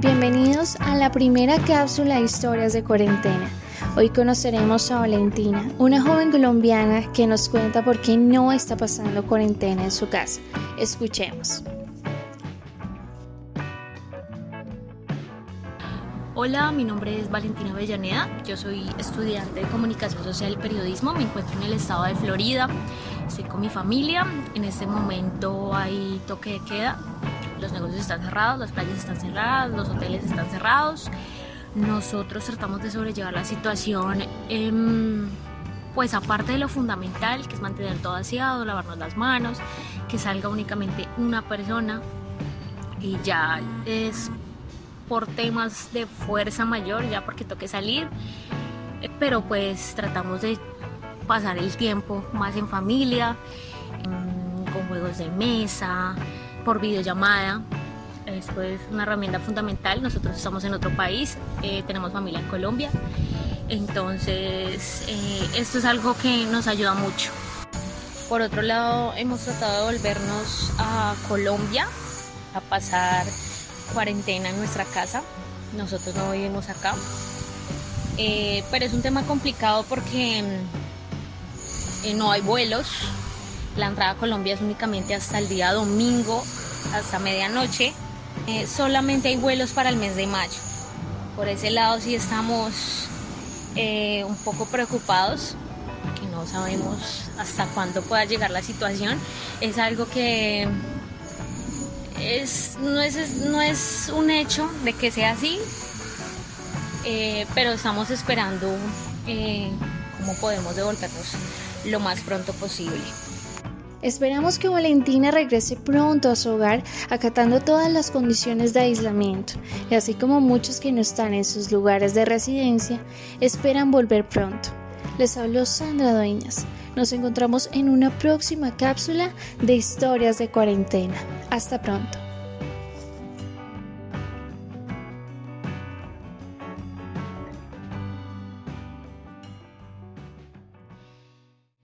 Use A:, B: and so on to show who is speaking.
A: Bienvenidos a la primera cápsula de historias de cuarentena. Hoy conoceremos a Valentina, una joven colombiana que nos cuenta por qué no está pasando cuarentena en su casa. Escuchemos.
B: Hola, mi nombre es Valentina Avellaneda, yo soy estudiante de comunicación social y periodismo, me encuentro en el estado de Florida, estoy con mi familia, en este momento hay toque de queda, los negocios están cerrados, las playas están cerradas, los hoteles están cerrados. Nosotros tratamos de sobrellevar la situación, em, pues aparte de lo fundamental, que es mantener todo aseado, lavarnos las manos, que salga únicamente una persona y ya es por temas de fuerza mayor, ya porque toque salir, pero pues tratamos de pasar el tiempo más en familia, em, con juegos de mesa, por videollamada. Esto es una herramienta fundamental. Nosotros estamos en otro país, eh, tenemos familia en Colombia. Entonces, eh, esto es algo que nos ayuda mucho. Por otro lado, hemos tratado de volvernos a Colombia a pasar cuarentena en nuestra casa. Nosotros no vivimos acá. Eh, pero es un tema complicado porque no hay vuelos, la entrada a Colombia es únicamente hasta el día domingo, hasta medianoche. Eh, solamente hay vuelos para el mes de mayo. Por ese lado sí estamos eh, un poco preocupados, que no sabemos hasta cuándo pueda llegar la situación. Es algo que es, no, es, no es un hecho de que sea así, eh, pero estamos esperando cómo podemos devolvernos lo más pronto posible.
A: Esperamos que Valentina regrese pronto a su hogar acatando todas las condiciones de aislamiento y así como muchos que no están en sus lugares de residencia esperan volver pronto. Les habló Sandra Dueñas. Nos encontramos en una próxima cápsula de historias de cuarentena. Hasta pronto.